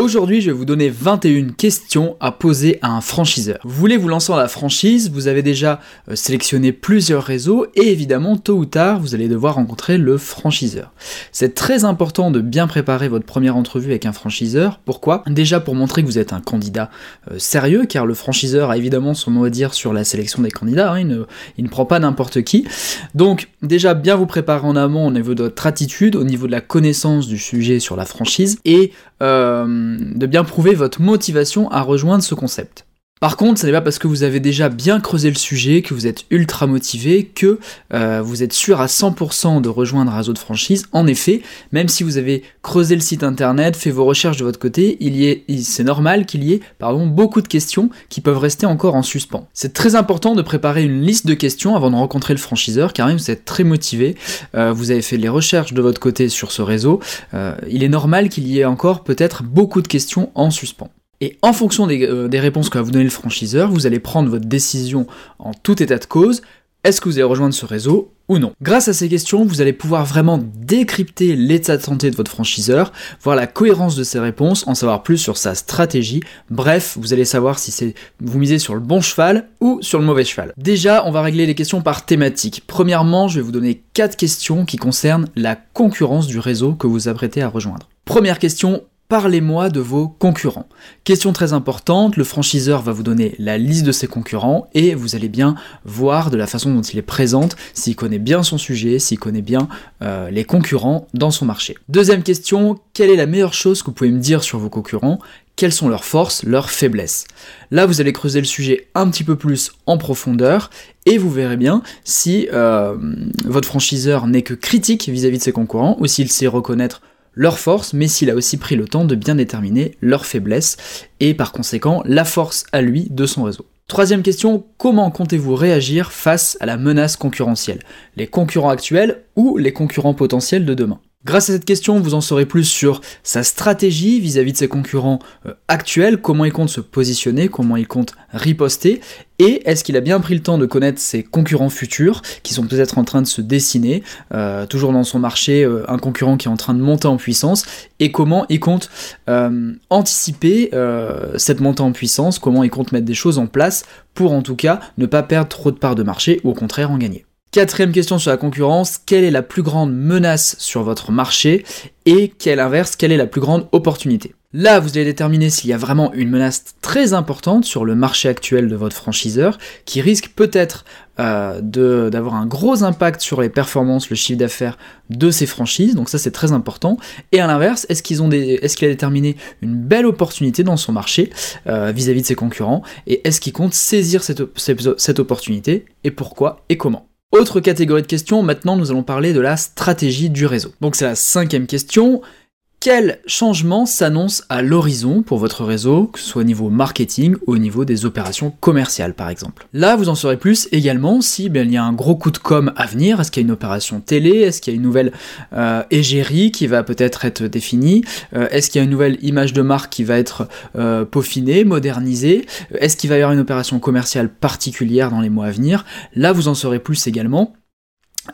Aujourd'hui, je vais vous donner 21 questions à poser à un franchiseur. Vous voulez vous lancer dans la franchise, vous avez déjà euh, sélectionné plusieurs réseaux et évidemment, tôt ou tard, vous allez devoir rencontrer le franchiseur. C'est très important de bien préparer votre première entrevue avec un franchiseur. Pourquoi? Déjà pour montrer que vous êtes un candidat euh, sérieux, car le franchiseur a évidemment son mot à dire sur la sélection des candidats, hein, il, ne, il ne prend pas n'importe qui. Donc déjà bien vous préparer en amont au niveau de votre attitude, au niveau de la connaissance du sujet sur la franchise et euh, de bien prouver votre motivation à rejoindre ce concept. Par contre, ce n'est pas parce que vous avez déjà bien creusé le sujet, que vous êtes ultra motivé, que euh, vous êtes sûr à 100% de rejoindre un réseau de franchise. En effet, même si vous avez creusé le site internet, fait vos recherches de votre côté, il est, c'est normal qu'il y ait, pardon, beaucoup de questions qui peuvent rester encore en suspens. C'est très important de préparer une liste de questions avant de rencontrer le franchiseur, car même vous êtes très motivé, euh, vous avez fait les recherches de votre côté sur ce réseau, euh, il est normal qu'il y ait encore peut-être beaucoup de questions en suspens. Et en fonction euh, des, réponses que va vous donner le franchiseur, vous allez prendre votre décision en tout état de cause. Est-ce que vous allez rejoindre ce réseau ou non? Grâce à ces questions, vous allez pouvoir vraiment décrypter l'état de santé de votre franchiseur, voir la cohérence de ses réponses, en savoir plus sur sa stratégie. Bref, vous allez savoir si c'est vous misez sur le bon cheval ou sur le mauvais cheval. Déjà, on va régler les questions par thématique. Premièrement, je vais vous donner quatre questions qui concernent la concurrence du réseau que vous apprêtez à rejoindre. Première question, Parlez-moi de vos concurrents. Question très importante, le franchiseur va vous donner la liste de ses concurrents et vous allez bien voir de la façon dont il est présente, s'il connaît bien son sujet, s'il connaît bien euh, les concurrents dans son marché. Deuxième question, quelle est la meilleure chose que vous pouvez me dire sur vos concurrents? Quelles sont leurs forces, leurs faiblesses? Là, vous allez creuser le sujet un petit peu plus en profondeur et vous verrez bien si euh, votre franchiseur n'est que critique vis à -vis de ses concurrents ou s'il sait reconnaître leur force, mais s'il a aussi pris le temps de bien déterminer leurs faiblesses et par conséquent la force à lui de son réseau. Troisième question, comment comptez-vous réagir face à la menace concurrentielle? Les concurrents actuels ou les concurrents potentiels de demain? Grâce à cette question, vous en saurez plus sur sa stratégie vis-à-vis de ses concurrents euh, actuels, comment il compte se positionner, comment il compte riposter, et est-ce qu'il a bien pris le temps de connaître ses concurrents futurs, qui sont peut-être en train de se dessiner, euh, toujours dans son marché, euh, un concurrent qui est en train de monter en puissance, et comment il compte anticiper cette montée en puissance, comment il compte mettre des choses en place pour en tout cas ne pas perdre trop de parts de marché, ou au contraire en gagner. Quatrième question sur la concurrence, quelle est la plus grande menace sur votre marché? Et quelle inverse, quelle est la plus grande opportunité? Là, vous allez déterminer s'il y a vraiment une menace très importante sur le marché actuel de votre franchiseur qui risque peut-être euh, d'avoir un gros impact sur les performances, le chiffre d'affaires de ces franchises. Donc ça, c'est très important. Et à l'inverse, est-ce qu'ils ont est-ce qu'il a déterminé une belle opportunité dans son marché euh, vis-à-vis de ses concurrents? Et est-ce qu'il compte saisir cette, cette opportunité? Et pourquoi? Et comment? Autre catégorie de questions, maintenant nous allons parler de la stratégie du réseau. Donc c'est la cinquième question. Quel changement s'annonce à l'horizon pour votre réseau, que ce soit au niveau marketing ou au niveau des opérations commerciales par exemple? Là, vous en saurez plus également si bien, il y a un gros coup de com à venir. Est-ce qu'il y a une opération télé? Est-ce qu'il y a une nouvelle euh, égérie qui va peut-être être définie? Euh, Est-ce qu'il y a une nouvelle image de marque qui va être euh, peaufinée, modernisée? Est-ce qu'il va y avoir une opération commerciale particulière dans les mois à venir? Là, vous en saurez plus également.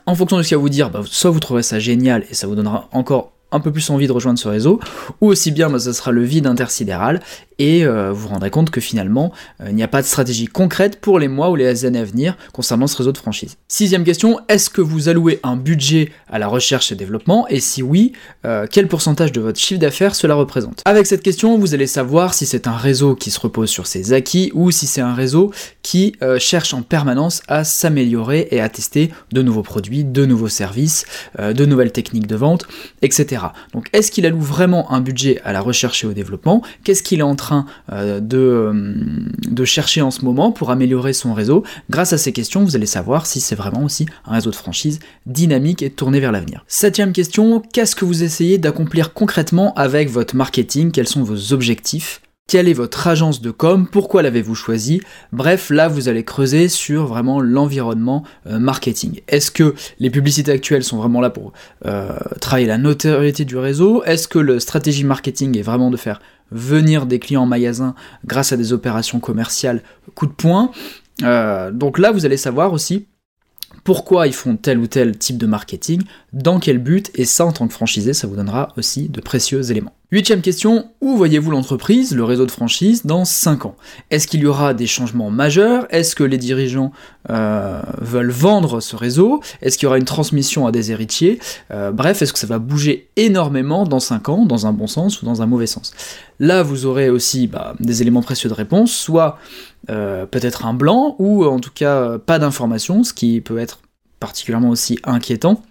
En fonction de ce qu'il va vous dire, bah, soit vous trouverez ça génial et ça vous donnera encore un peu plus envie de rejoindre ce réseau, ou aussi bien bah, ça sera le vide intersidéral, et euh, vous vous rendrez compte que finalement, euh, il n'y a pas de stratégie concrète pour les mois ou les années à venir concernant ce réseau de franchise. Sixième question, est-ce que vous allouez un budget à la recherche et développement, et si oui, euh, quel pourcentage de votre chiffre d'affaires cela représente? Avec cette question, vous allez savoir si c'est un réseau qui se repose sur ses acquis, ou si c'est un réseau qui cherche en permanence à s'améliorer et à tester de nouveaux produits, de nouveaux services, de nouvelles techniques de vente, etc. Donc est-ce qu'il alloue vraiment un budget à la recherche et au développement? Qu'est-ce qu'il est en train euh, de, euh, de chercher en ce moment pour améliorer son réseau. Grâce à ces questions, vous allez savoir si c'est vraiment aussi un réseau de franchise dynamique et tourné vers l'avenir. Septième question, qu'est-ce que vous essayez d'accomplir concrètement avec votre marketing? Quels sont vos objectifs? Quelle est votre agence de com? Pourquoi l'avez-vous choisi? Bref, là vous allez creuser sur vraiment l'environnement euh, marketing. Est-ce que les publicités actuelles sont vraiment là pour travailler la notoriété du réseau? Est-ce que le stratégie marketing est vraiment de faire venir des clients en magasin grâce à des opérations commerciales coup de poing. Euh, Donc là vous allez savoir aussi pourquoi ils font tel ou tel type de marketing, dans quel but, et ça en tant que franchisé, ça vous donnera aussi de précieux éléments. Huitième question, où voyez-vous l'entreprise, le réseau de franchise, dans 5 ans? Est-ce qu'il y aura des changements majeurs? Est-ce que les dirigeants euh, veulent vendre ce réseau? Est-ce qu'il y aura une transmission à des héritiers? Euh, Bref, est-ce que ça va bouger énormément dans 5 ans, dans un bon sens ou dans un mauvais sens? Là, vous aurez aussi bah, des éléments précieux de réponse, soit euh, peut-être un blanc, ou en tout cas pas d'information, ce qui peut être particulièrement aussi inquiétant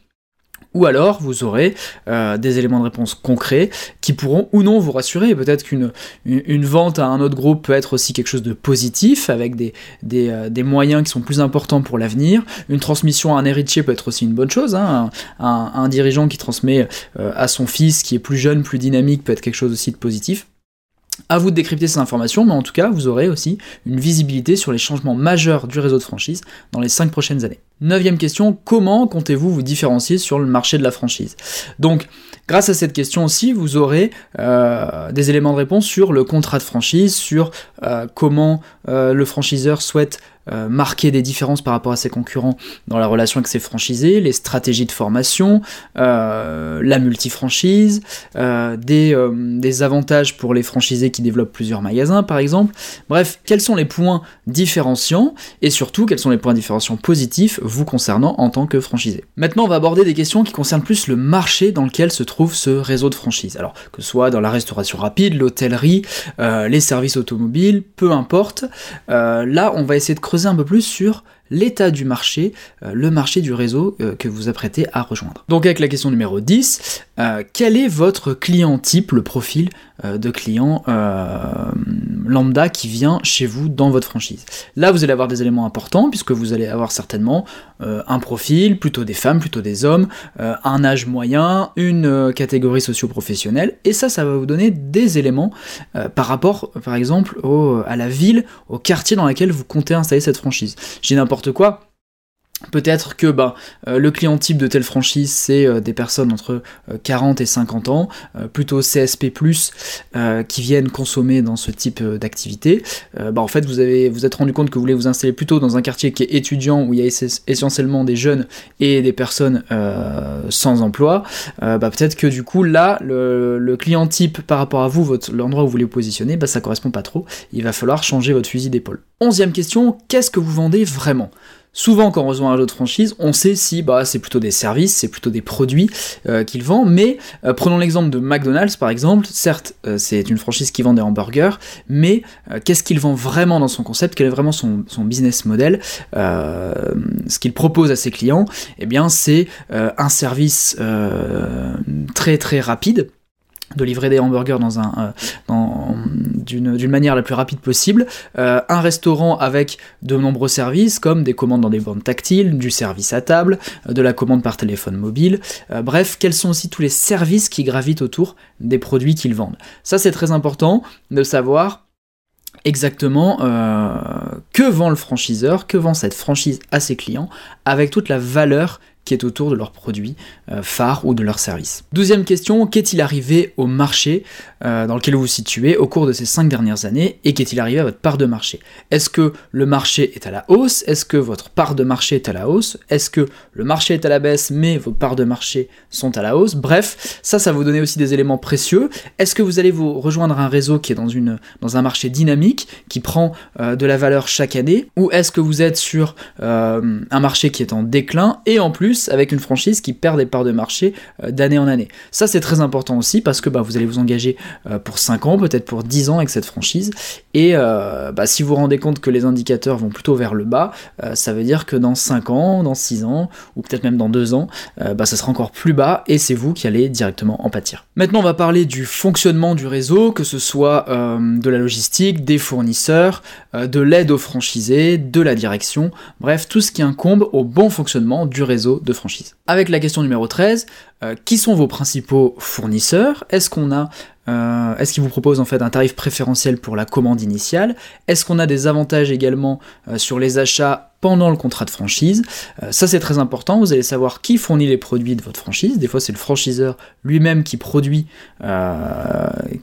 ou alors vous aurez euh, des éléments de réponse concrets qui pourront ou non vous rassurer. Peut-être qu'une une, vente à un autre groupe peut être aussi quelque chose de positif, avec des, euh, moyens qui sont plus importants pour l'avenir. Une transmission à un héritier peut être aussi une bonne chose. Hein. Un, dirigeant qui transmet euh, à son fils qui est plus jeune, plus dynamique, peut être quelque chose aussi de positif. À vous de décrypter ces informations, mais en tout cas, vous aurez aussi une visibilité sur les changements majeurs du réseau de franchise dans les 5 prochaines années. Neuvième question, comment comptez-vous vous différencier sur le marché de la franchise? Donc, grâce à cette question aussi, vous aurez euh, des éléments de réponse sur le contrat de franchise, sur euh, comment euh, le franchiseur souhaite euh, marquer des différences par rapport à ses concurrents dans la relation avec ses franchisés, les stratégies de formation, euh, la multifranchise, euh, des, des, avantages pour les franchisés qui développent plusieurs magasins par exemple. Bref, quels sont les points différenciants et surtout quels sont les points différenciants positifs vous concernant en tant que franchisé? Maintenant, on va aborder des questions qui concernent plus le marché dans lequel se trouve ce réseau de franchise. Alors, que ce soit dans la restauration rapide, l'hôtellerie, les services automobiles, peu importe. là, on va essayer de creuser un peu plus sur l'état du marché, euh, le marché du réseau euh, que vous apprêtez à rejoindre. Donc avec la question numéro 10, euh, quel est votre client type, le profil de client lambda qui vient chez vous dans votre franchise? Là vous allez avoir des éléments importants puisque vous allez avoir certainement un profil, plutôt des femmes, plutôt des hommes, un âge moyen, une catégorie socio-professionnelle, et ça ça va vous donner des éléments par rapport par exemple à la ville, au quartier dans lequel vous comptez installer cette franchise. J'ai n'importe quoi. Peut-être que bah, euh, le client type de telle franchise, c'est euh, des personnes entre 40 euh, et 50 ans, plutôt CSP+, qui viennent consommer dans ce type d'activité. bah, en fait, vous avez vous êtes rendu compte que vous voulez vous installer plutôt dans un quartier qui est étudiant, où il y a essentiellement des jeunes et des personnes sans emploi. bah, Peut-être que du coup, là, le, client type par rapport à vous, l'endroit où vous voulez vous positionner, bah, ça correspond pas trop. Il va falloir changer votre fusil d'épaule. Onzième question, qu'est-ce que vous vendez vraiment? Souvent, quand on rejoint un réseau de franchise, on sait si bah, c'est plutôt des services, c'est plutôt des produits euh, qu'il vend, mais euh, prenons l'exemple de McDonald's par exemple, certes euh, c'est une franchise qui vend des hamburgers, mais qu'est-ce qu'il vend vraiment dans son concept, quel est vraiment son, son business model, ce qu'il propose à ses clients, eh bien c'est un service très très rapide, de livrer des hamburgers euh, d'une, manière la plus rapide possible, euh, un restaurant avec de nombreux services comme des commandes dans des bandes tactiles, du service à table, euh, de la commande par téléphone mobile, bref, quels sont aussi tous les services qui gravitent autour des produits qu'ils vendent. Ça c'est très important de savoir exactement que vend le franchiseur, que vend cette franchise à ses clients, avec toute la valeur qui est autour de leurs produits euh, phares ou de leurs services. Douzième question, qu'est-il arrivé au marché euh, dans lequel vous vous situez au cours de ces cinq dernières années et qu'est-il arrivé à votre part de marché? Est-ce que le marché est à la hausse? Est-ce que votre part de marché est à la hausse? Est-ce que le marché est à la baisse mais vos parts de marché sont à la hausse? Bref, ça, ça vous donner aussi des éléments précieux. Est-ce que vous allez vous rejoindre un réseau qui est dans, une, dans un marché dynamique, qui prend euh, de la valeur chaque année? Ou est-ce que vous êtes sur un marché qui est en déclin et en plus avec une franchise qui perd des parts de marché euh, d'année en année. Ça c'est très important aussi parce que bah, vous allez vous engager euh, pour 5 ans, peut-être pour 10 ans avec cette franchise. Et euh, bah, si vous vous rendez compte que les indicateurs vont plutôt vers le bas, ça veut dire que dans 5 ans, dans 6 ans, ou peut-être même dans 2 ans, bah, ça sera encore plus bas et c'est vous qui allez directement en pâtir. Maintenant on va parler du fonctionnement du réseau, que ce soit de la logistique, des fournisseurs, de l'aide aux franchisés, de la direction, bref tout ce qui incombe au bon fonctionnement du réseau franchise. Avec la question numéro 13, euh, qui sont vos principaux fournisseurs? Est-ce qu'on a euh, est-ce qu'ils vous proposent en fait un tarif préférentiel pour la commande initiale? Est-ce qu'on a des avantages également euh, sur les achats pendant le contrat de franchise? Euh, ça c'est très important, vous allez savoir qui fournit les produits de votre franchise. Des fois c'est le franchiseur lui-même qui produit,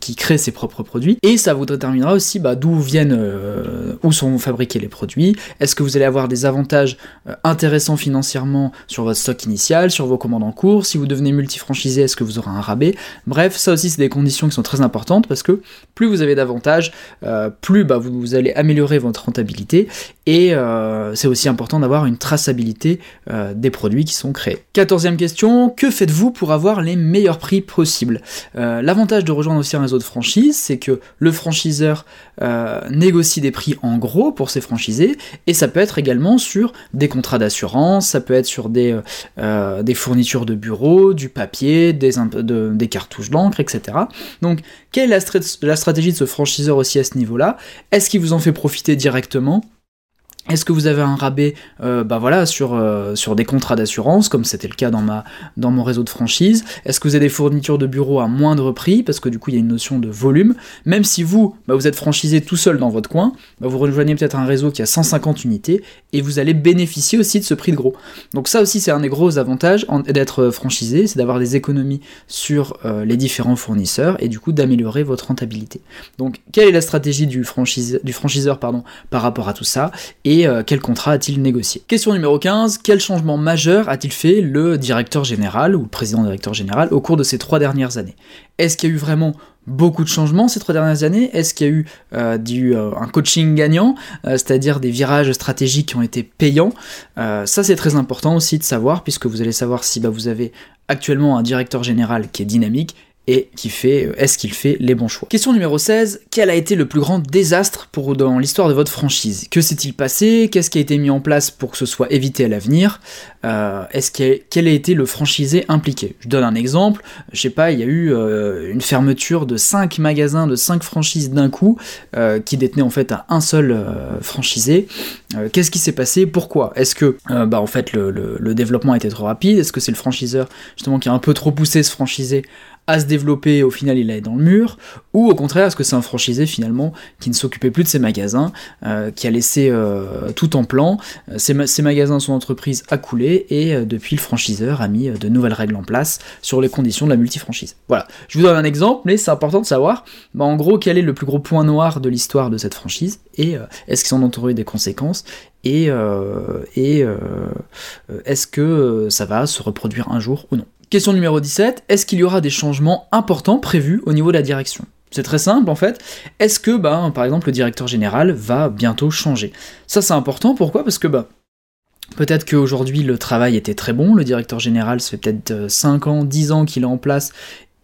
qui crée ses propres produits. Et ça vous déterminera aussi bah, d'où viennent, où sont fabriqués les produits. Est-ce que vous allez avoir des avantages intéressants financièrement sur votre stock initial, sur vos commandes en cours? Si vous devenez multifranchisé, est-ce que vous aurez un rabais? Bref, ça aussi c'est des conditions sont très importantes parce que plus vous avez d'avantages, euh, plus bah, vous, allez améliorer votre rentabilité et euh, c'est aussi important d'avoir une traçabilité euh, des produits qui sont créés. Quatorzième question, que faites-vous pour avoir les meilleurs prix possibles? L'avantage de rejoindre aussi un réseau de franchise, c'est que le franchiseur négocie des prix en gros pour ses franchisés et ça peut être également sur des contrats d'assurance, ça peut être sur des, fournitures de bureaux, du papier, des cartouches d'encre, etc. Donc, quelle est la, stratégie de ce franchiseur aussi à ce niveau-là? Est-ce qu'il vous en fait profiter directement? Est-ce que vous avez un rabais euh, bah voilà, sur, euh, sur des contrats d'assurance, comme c'était le cas dans, mon réseau de franchise? Est-ce que vous avez des fournitures de bureau à moindre prix, parce que du coup il y a une notion de volume Même si vous, bah, vous êtes franchisé tout seul dans votre coin, bah, vous rejoignez peut-être un réseau qui a 150 unités, et vous allez bénéficier aussi de ce prix de gros. Donc ça aussi c'est un des gros avantages d'être franchisé, c'est d'avoir des économies sur euh, les différents fournisseurs, et du coup d'améliorer votre rentabilité. Donc quelle est la stratégie du, du franchiseur par rapport à tout ça? Euh, quel contrat a-t-il négocié? Question numéro 15, quel changement majeur a-t-il fait le directeur général ou le président directeur général au cours de ces trois dernières années? Est-ce qu'il y a eu vraiment beaucoup de changements ces trois dernières années? Est-ce qu'il y a eu euh, euh, un coaching gagnant, c'est-à-dire des virages stratégiques qui ont été payants? Ça c'est très important aussi de savoir, puisque vous allez savoir si bah, vous avez actuellement un directeur général qui est dynamique et qui fait euh, est-ce qu'il fait les bons choix. Question numéro 16, quel a été le plus grand désastre pour dans l'histoire de votre franchise? Que s'est-il passé? Qu'est-ce qui a été mis en place pour que ce soit évité à l'avenir? Euh, Est-ce quel a été le franchisé impliqué? Je donne un exemple, je sais pas, il y a eu euh, une fermeture de 5 magasins de 5 franchises d'un coup qui détenaient en fait un seul franchisé. Qu'est-ce qui s'est passé? Pourquoi? Est-ce que bah en fait le, le développement a été trop rapide? Est-ce que c'est le franchiseur justement qui a un peu trop poussé ce franchisé à se développer, au final il est dans le mur, ou au contraire, est-ce que c'est un franchisé finalement qui ne s'occupait plus de ses magasins, euh, qui a laissé euh, tout en plan, euh, ses, magasins, son entreprise a coulé, et depuis le franchiseur a mis de nouvelles règles en place sur les conditions de la multifranchise. Voilà, je vous donne un exemple, mais c'est important de savoir, bah, en gros, quel est le plus gros point noir de l'histoire de cette franchise, et est-ce qu'ils sont entourés des conséquences, et, et est-ce que ça va se reproduire un jour ou non. Question numéro 17, est-ce qu'il y aura des changements importants prévus au niveau de la direction? C'est très simple en fait. Est-ce que, bah, par exemple, le directeur général va bientôt changer? Ça, c'est important. Pourquoi? Parce que, bah, peut-être qu'aujourd'hui le travail était très bon. Le directeur général, ça fait peut-être 5 euh, ans, 10 ans qu'il est en place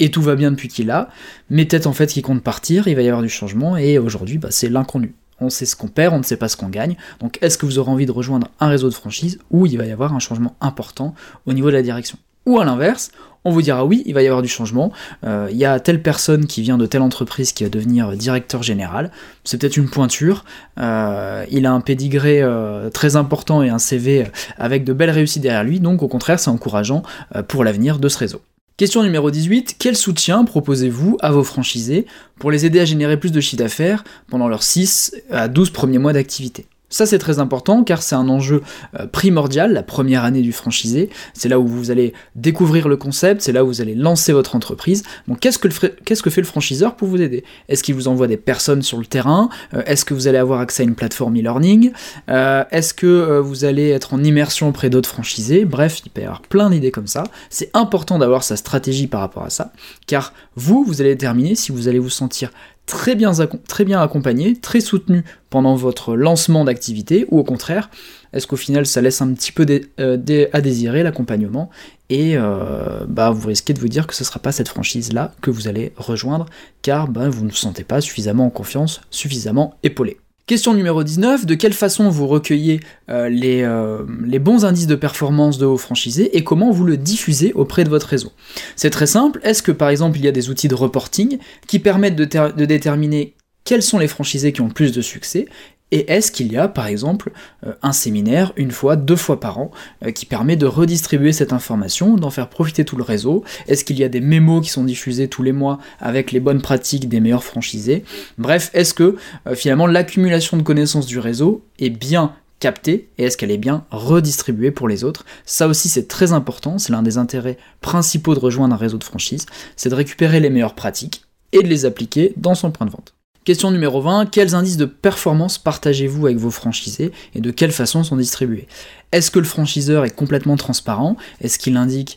et tout va bien depuis qu'il a. Mais peut-être en fait qu'il compte partir, il va y avoir du changement et aujourd'hui, bah, c'est l'inconnu. On sait ce qu'on perd, on ne sait pas ce qu'on gagne. Donc, est-ce que vous aurez envie de rejoindre un réseau de franchise où il va y avoir un changement important au niveau de la direction? Ou à l'inverse, on vous dira oui, il va y avoir du changement, euh, il y a telle personne qui vient de telle entreprise qui va devenir directeur général, c'est peut-être une pointure, euh, il a un pédigré euh, très important et un CV avec de belles réussites derrière lui, donc au contraire c'est encourageant pour l'avenir de ce réseau. Question numéro 18, quel soutien proposez-vous à vos franchisés pour les aider à générer plus de chiffre d'affaires pendant leurs 6 à 12 premiers mois d'activité? Ça c'est très important car c'est un enjeu euh, primordial, la première année du franchisé, c'est là où vous allez découvrir le concept, c'est là où vous allez lancer votre entreprise. Que, qu'est-ce que fait le franchiseur pour vous aider? Est-ce qu'il vous envoie des personnes sur le terrain? Euh, Est-ce que vous allez avoir accès à une plateforme e-learning? Euh, Est-ce que vous allez être en immersion auprès d'autres franchisés? Bref, il peut y avoir plein d'idées comme ça. C'est important d'avoir sa stratégie par rapport à ça, car vous, vous allez déterminer si vous allez vous sentir très bien, accompagné, très soutenu pendant votre lancement d'activité, ou au contraire, est-ce qu'au final ça laisse un petit peu euh, à désirer l'accompagnement et euh, bah, vous risquez de vous dire que ce ne sera pas cette franchise-là que vous allez rejoindre car bah, vous ne vous sentez pas suffisamment en confiance, suffisamment épaulé. Question numéro 19, de quelle façon vous recueillez euh, les, euh, les, bons indices de performance de vos franchisés et comment vous le diffusez auprès de votre réseau? C'est très simple, est-ce que par exemple il y a des outils de reporting qui permettent de, de déterminer quels sont les franchisés qui ont le plus de succès et est-ce qu'il y a, par exemple, euh, un séminaire une fois, deux fois par an, euh, qui permet de redistribuer cette information, d'en faire profiter tout le réseau? Est-ce qu'il y a des mémos qui sont diffusés tous les mois avec les bonnes pratiques des meilleurs franchisés? Bref, est-ce que euh, finalement l'accumulation de connaissances du réseau est bien captée et est-ce qu'elle est bien redistribuée pour les autres? Ça aussi c'est très important, c'est l'un des intérêts principaux de rejoindre un réseau de franchise, c'est de récupérer les meilleures pratiques et de les appliquer dans son point de vente. Question numéro 20, quels indices de performance partagez-vous avec vos franchisés et de quelle façon sont distribués? Est-ce que le franchiseur est complètement transparent? Est-ce qu'il indique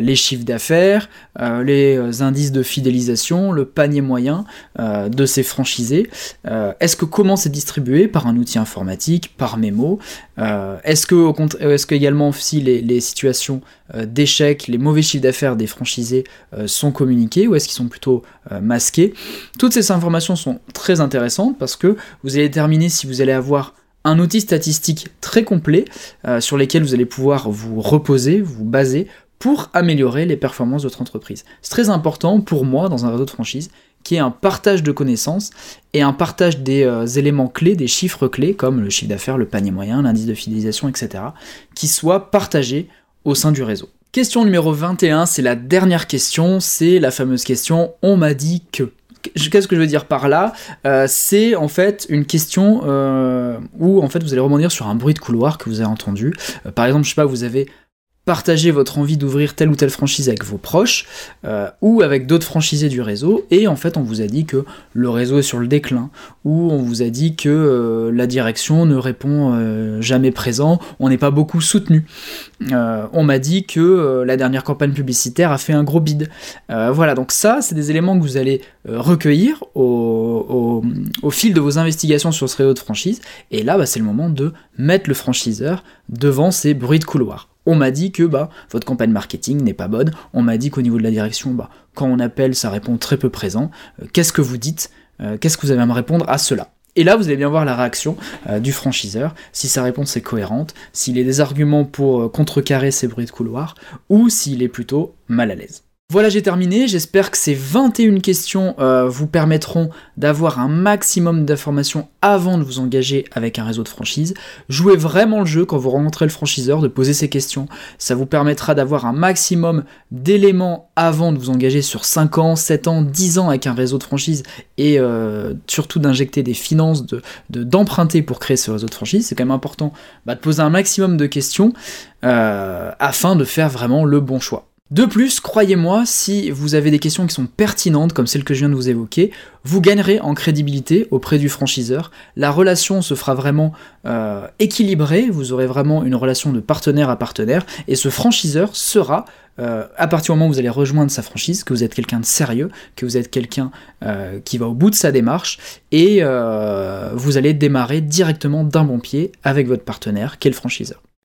les chiffres d'affaires, les indices de fidélisation, le panier moyen de ces franchisés? est-ce que comment c'est distribué? Par un outil informatique, par mémo? Est-ce que également les, les situations d'échec, les mauvais chiffres d'affaires des franchisés sont communiqués ou est-ce qu'ils sont plutôt masqués? Toutes ces informations sont très intéressantes parce que vous allez déterminer si vous allez avoir un outil statistique très complet euh, sur lequel vous allez pouvoir vous reposer, vous baser pour améliorer les performances de votre entreprise. C'est très important pour moi dans un réseau de franchise qui est un partage de connaissances et un partage des euh, éléments clés, des chiffres clés comme le chiffre d'affaires, le panier moyen, l'indice de fidélisation, etc., qui soient partagés au sein du réseau. Question numéro 21, c'est la dernière question, c'est la fameuse question on m'a dit que. Qu'est-ce que je veux dire par là euh, C'est en fait une question euh, où en fait vous allez rebondir sur un bruit de couloir que vous avez entendu. Euh, par exemple, je sais pas, vous avez partagez votre envie d'ouvrir telle ou telle franchise avec vos proches euh, ou avec d'autres franchisés du réseau et en fait on vous a dit que le réseau est sur le déclin ou on vous a dit que euh, la direction ne répond euh, jamais présent, on n'est pas beaucoup soutenu. on m'a dit que la dernière campagne publicitaire a fait un gros bid. voilà, donc ça c'est des éléments que vous allez recueillir au, fil de vos investigations sur ce réseau de franchise et là bah, c'est le moment de mettre le franchiseur devant ces bruits de couloir on m'a dit que bah, votre campagne marketing n'est pas bonne, on m'a dit qu'au niveau de la direction, bah, quand on appelle, ça répond très peu présent. Euh, qu'est-ce que vous dites? Euh, Qu'est-ce que vous avez à me répondre à cela? Et là, vous allez bien voir la réaction euh, du franchiseur, si sa réponse est cohérente, s'il a des arguments pour contrecarrer ces bruits de couloir, ou s'il est plutôt mal à l'aise. Voilà, j'ai terminé. J'espère que ces 21 questions euh, vous permettront d'avoir un maximum d'informations avant de vous engager avec un réseau de franchise. Jouez vraiment le jeu quand vous rencontrez le franchiseur, de poser ces questions. Ça vous permettra d'avoir un maximum d'éléments avant de vous engager sur 5 ans, 7 ans, 10 ans avec un réseau de franchise et euh, surtout d'injecter des finances, d'emprunter de, pour créer ce réseau de franchise. C'est quand même important bah, de poser un maximum de questions euh, afin de faire vraiment le bon choix. De plus, croyez-moi, si vous avez des questions qui sont pertinentes, comme celles que je viens de vous évoquer, vous gagnerez en crédibilité auprès du franchiseur. La relation se fera vraiment euh, équilibrée, vous aurez vraiment une relation de partenaire à partenaire, et ce franchiseur sera, euh, à partir du moment où vous allez rejoindre sa franchise, que vous êtes quelqu'un de sérieux, que vous êtes quelqu'un euh, qui va au bout de sa démarche, et vous allez démarrer directement d'un bon pied avec votre partenaire, qui est le franchiseur.